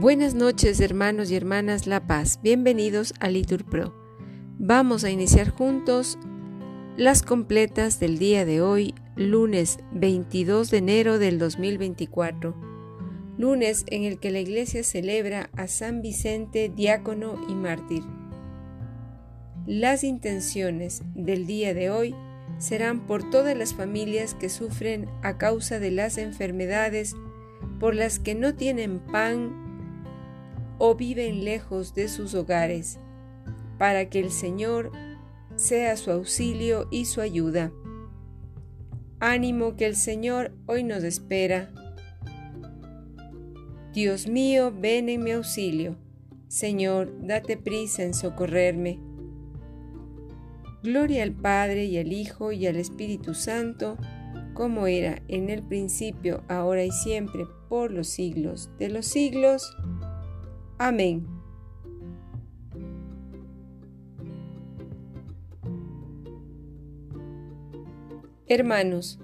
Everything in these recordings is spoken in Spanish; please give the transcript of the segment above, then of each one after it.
Buenas noches hermanos y hermanas La Paz, bienvenidos a Litur Pro. Vamos a iniciar juntos las completas del día de hoy, lunes 22 de enero del 2024, lunes en el que la iglesia celebra a San Vicente, diácono y mártir. Las intenciones del día de hoy serán por todas las familias que sufren a causa de las enfermedades por las que no tienen pan o viven lejos de sus hogares, para que el Señor sea su auxilio y su ayuda. Ánimo que el Señor hoy nos espera. Dios mío, ven en mi auxilio. Señor, date prisa en socorrerme. Gloria al Padre y al Hijo y al Espíritu Santo, como era en el principio, ahora y siempre, por los siglos de los siglos. Amén. Hermanos,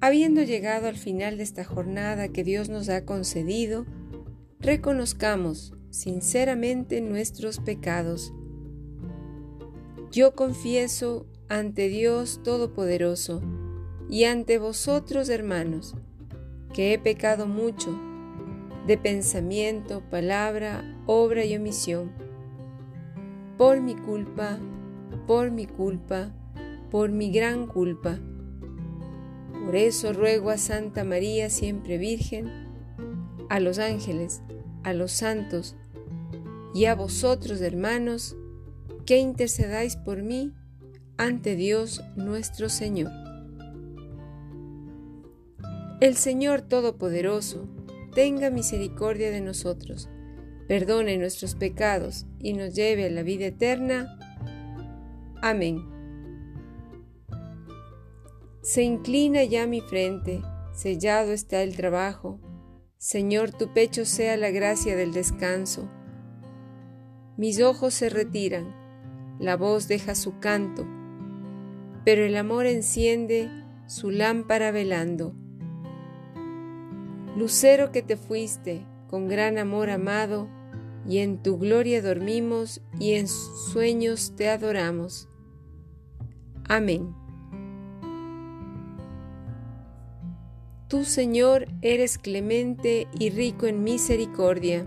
habiendo llegado al final de esta jornada que Dios nos ha concedido, reconozcamos sinceramente nuestros pecados. Yo confieso ante Dios Todopoderoso y ante vosotros, hermanos, que he pecado mucho de pensamiento, palabra, obra y omisión. Por mi culpa, por mi culpa, por mi gran culpa. Por eso ruego a Santa María, siempre Virgen, a los ángeles, a los santos y a vosotros, hermanos, que intercedáis por mí ante Dios nuestro Señor. El Señor Todopoderoso, tenga misericordia de nosotros, perdone nuestros pecados y nos lleve a la vida eterna. Amén. Se inclina ya mi frente, sellado está el trabajo. Señor, tu pecho sea la gracia del descanso. Mis ojos se retiran, la voz deja su canto, pero el amor enciende su lámpara velando. Lucero que te fuiste, con gran amor amado, y en tu gloria dormimos y en sueños te adoramos. Amén. Tú, Señor, eres clemente y rico en misericordia.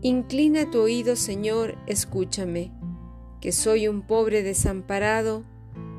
Inclina tu oído, Señor, escúchame, que soy un pobre desamparado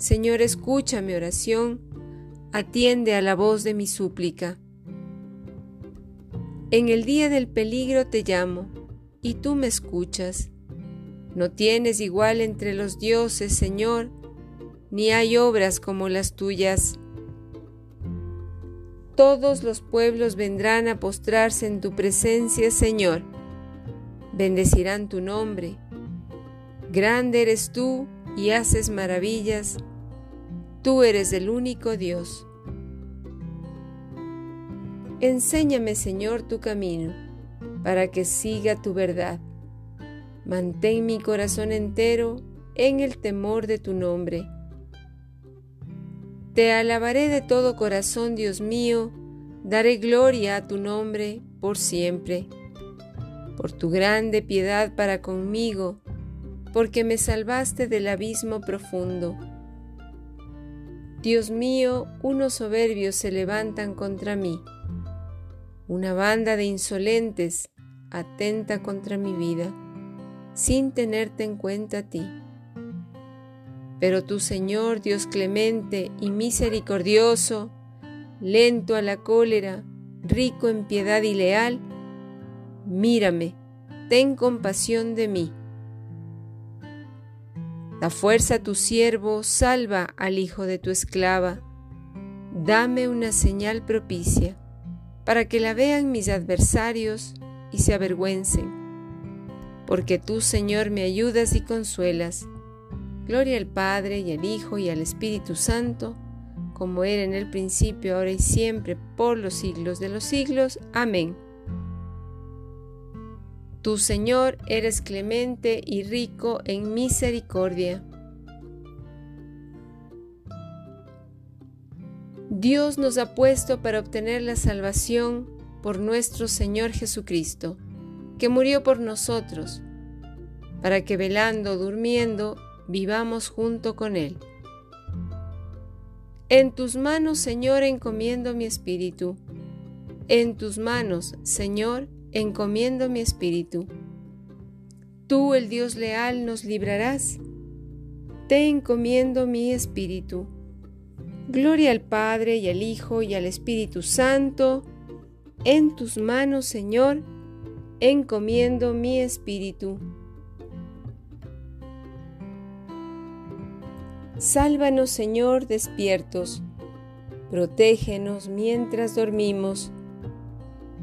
Señor, escucha mi oración, atiende a la voz de mi súplica. En el día del peligro te llamo, y tú me escuchas. No tienes igual entre los dioses, Señor, ni hay obras como las tuyas. Todos los pueblos vendrán a postrarse en tu presencia, Señor. Bendecirán tu nombre. Grande eres tú y haces maravillas Tú eres el único Dios. Enséñame, Señor, tu camino, para que siga tu verdad. Mantén mi corazón entero en el temor de tu nombre. Te alabaré de todo corazón, Dios mío, daré gloria a tu nombre por siempre, por tu grande piedad para conmigo, porque me salvaste del abismo profundo Dios mío, unos soberbios se levantan contra mí. Una banda de insolentes atenta contra mi vida, sin tenerte en cuenta a ti. Pero tú, Señor, Dios clemente y misericordioso, lento a la cólera, rico en piedad y leal, mírame, ten compasión de mí Da fuerza a tu siervo, salva al hijo de tu esclava. Dame una señal propicia, para que la vean mis adversarios y se avergüencen. Porque tú, Señor, me ayudas y consuelas. Gloria al Padre y al Hijo y al Espíritu Santo, como era en el principio, ahora y siempre, por los siglos de los siglos. Amén. Tú, Señor, eres clemente y rico en misericordia. Dios nos ha puesto para obtener la salvación por nuestro Señor Jesucristo, que murió por nosotros, para que velando, durmiendo, vivamos junto con Él. En tus manos, Señor, encomiendo mi espíritu. En tus manos, Señor, encomiendo mi espíritu. Tú, el Dios leal, nos librarás. Te encomiendo mi espíritu. Gloria al Padre y al Hijo y al Espíritu Santo. En tus manos, Señor, encomiendo mi espíritu. Sálvanos, Señor, despiertos. Protégenos mientras dormimos,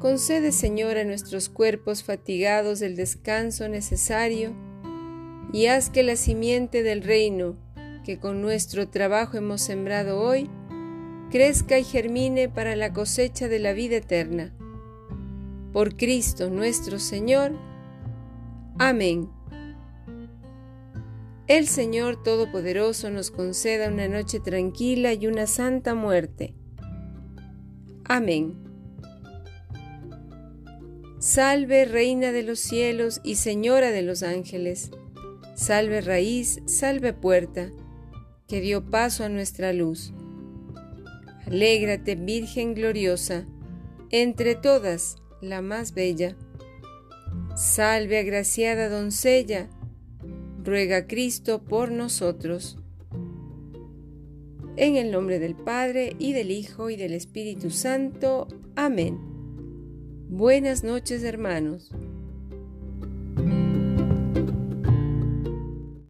Concede, Señor, a nuestros cuerpos fatigados el descanso necesario y haz que la simiente del reino que con nuestro trabajo hemos sembrado hoy crezca y germine para la cosecha de la vida eterna. Por Cristo nuestro Señor. Amén. El Señor Todopoderoso nos conceda una noche tranquila y una santa muerte. Amén. Salve Reina de los cielos y Señora de los ángeles. Salve raíz, salve puerta, que dio paso a nuestra luz. Alégrate, Virgen gloriosa, entre todas la más bella. Salve, agraciada doncella, ruega Cristo por nosotros. En el nombre del Padre, y del Hijo, y del Espíritu Santo. Amén. Buenas noches, hermanos.